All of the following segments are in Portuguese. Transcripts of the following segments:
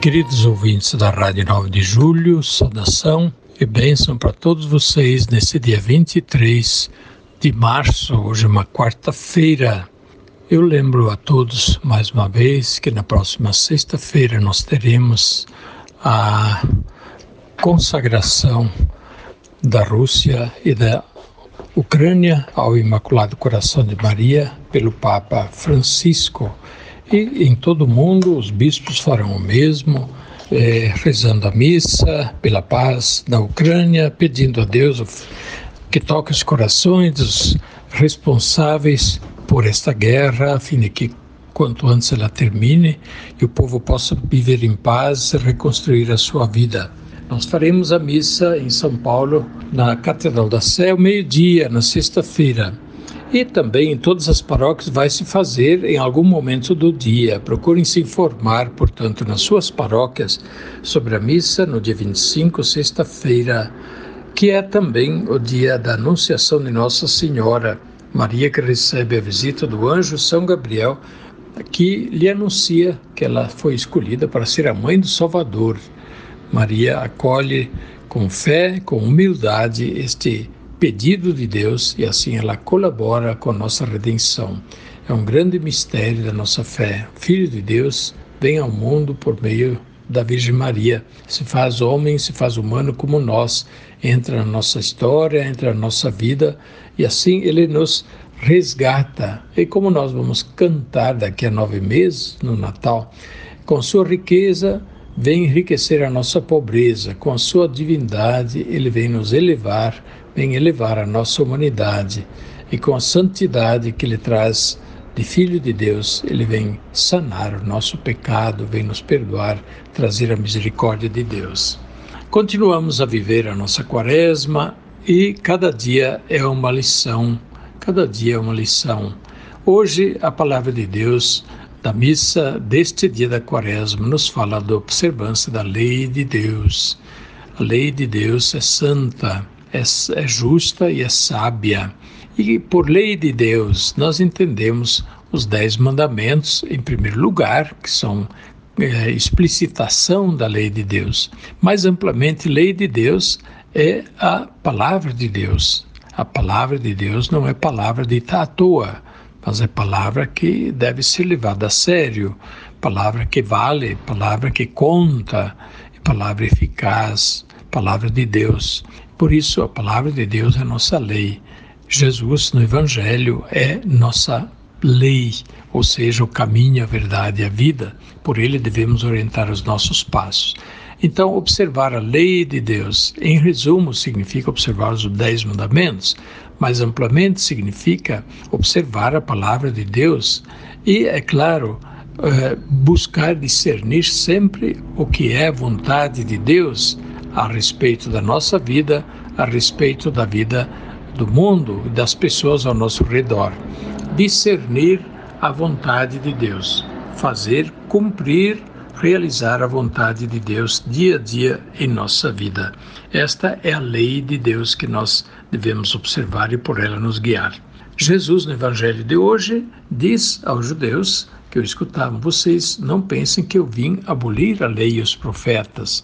Queridos ouvintes da Rádio 9 de Julho, saudação e bênção para todos vocês nesse dia 23 de março, hoje é uma quarta-feira. Eu lembro a todos mais uma vez que na próxima sexta-feira nós teremos a consagração da Rússia e da Ucrânia ao Imaculado Coração de Maria pelo Papa Francisco. E em todo o mundo os bispos farão o mesmo é, rezando a missa pela paz na Ucrânia, pedindo a Deus que toque os corações dos responsáveis por esta guerra, a fim de que quanto antes ela termine e o povo possa viver em paz e reconstruir a sua vida. Nós faremos a missa em São Paulo, na Catedral da Sé, ao meio-dia, na sexta-feira. E também em todas as paróquias vai se fazer em algum momento do dia. Procurem se informar, portanto, nas suas paróquias sobre a missa no dia 25, sexta-feira, que é também o dia da Anunciação de Nossa Senhora, Maria que recebe a visita do anjo São Gabriel, que lhe anuncia que ela foi escolhida para ser a mãe do Salvador. Maria acolhe com fé, com humildade este pedido de Deus e assim ela colabora com a nossa redenção. É um grande mistério da nossa fé. O Filho de Deus vem ao mundo por meio da Virgem Maria, se faz homem, se faz humano como nós, entra na nossa história, entra na nossa vida e assim ele nos resgata. E como nós vamos cantar daqui a nove meses, no Natal, com sua riqueza vem enriquecer a nossa pobreza, com a sua divindade ele vem nos elevar vem elevar a nossa humanidade e com a santidade que ele traz de Filho de Deus, ele vem sanar o nosso pecado, vem nos perdoar, trazer a misericórdia de Deus. Continuamos a viver a nossa quaresma e cada dia é uma lição, cada dia é uma lição. Hoje a palavra de Deus da missa deste dia da quaresma nos fala da observância da lei de Deus. A lei de Deus é santa, é, é justa e é sábia. E por lei de Deus, nós entendemos os dez mandamentos, em primeiro lugar, que são é, explicitação da lei de Deus. Mais amplamente, lei de Deus é a palavra de Deus. A palavra de Deus não é palavra dita à toa, mas é palavra que deve ser levada a sério, palavra que vale, palavra que conta, palavra eficaz, palavra de Deus. Por isso, a palavra de Deus é nossa lei. Jesus, no Evangelho, é nossa lei, ou seja, o caminho, a verdade e a vida. Por ele devemos orientar os nossos passos. Então, observar a lei de Deus, em resumo, significa observar os dez mandamentos, mas amplamente significa observar a palavra de Deus e, é claro, eh, buscar discernir sempre o que é vontade de Deus a respeito da nossa vida, a respeito da vida do mundo e das pessoas ao nosso redor. Discernir a vontade de Deus, fazer, cumprir, realizar a vontade de Deus dia a dia em nossa vida. Esta é a lei de Deus que nós devemos observar e por ela nos guiar. Jesus, no Evangelho de hoje, diz aos judeus que eu escutava: Vocês não pensem que eu vim abolir a lei e os profetas.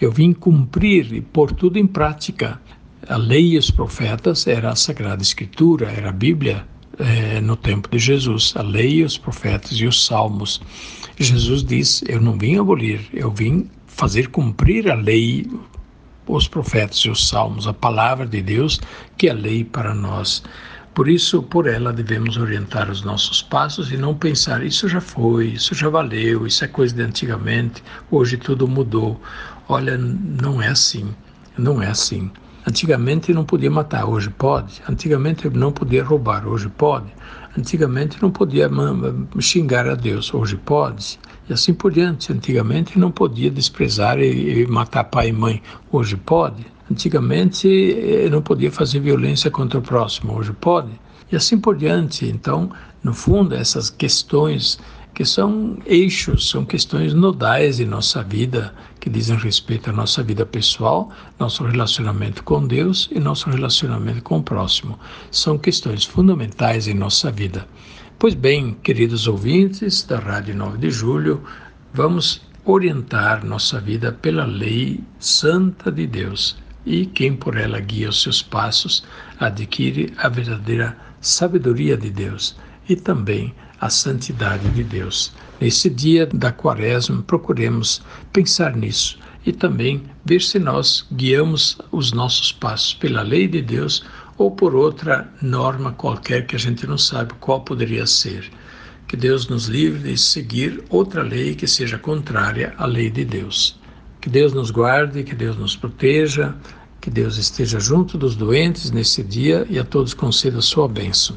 Eu vim cumprir e pôr tudo em prática. A lei e os profetas era a Sagrada Escritura, era a Bíblia é, no tempo de Jesus, a lei, os profetas e os salmos. Jesus diz: Eu não vim abolir, eu vim fazer cumprir a lei, os profetas e os salmos, a palavra de Deus, que é a lei para nós. Por isso, por ela devemos orientar os nossos passos e não pensar: isso já foi, isso já valeu, isso é coisa de antigamente, hoje tudo mudou. Olha, não é assim, não é assim. Antigamente não podia matar, hoje pode. Antigamente não podia roubar, hoje pode. Antigamente não podia xingar a Deus, hoje pode. E assim por diante. Antigamente não podia desprezar e matar pai e mãe, hoje pode. Antigamente eh, não podia fazer violência contra o próximo, hoje pode. E assim por diante. Então, no fundo, essas questões que são eixos, são questões nodais em nossa vida, que dizem respeito à nossa vida pessoal, nosso relacionamento com Deus e nosso relacionamento com o próximo. São questões fundamentais em nossa vida. Pois bem, queridos ouvintes da Rádio 9 de Julho, vamos orientar nossa vida pela lei santa de Deus. E quem por ela guia os seus passos adquire a verdadeira sabedoria de Deus e também a santidade de Deus. Nesse dia da Quaresma, procuremos pensar nisso e também ver se nós guiamos os nossos passos pela lei de Deus ou por outra norma qualquer que a gente não sabe qual poderia ser. Que Deus nos livre de seguir outra lei que seja contrária à lei de Deus. Que Deus nos guarde, que Deus nos proteja, que Deus esteja junto dos doentes nesse dia e a todos conceda a sua bênção.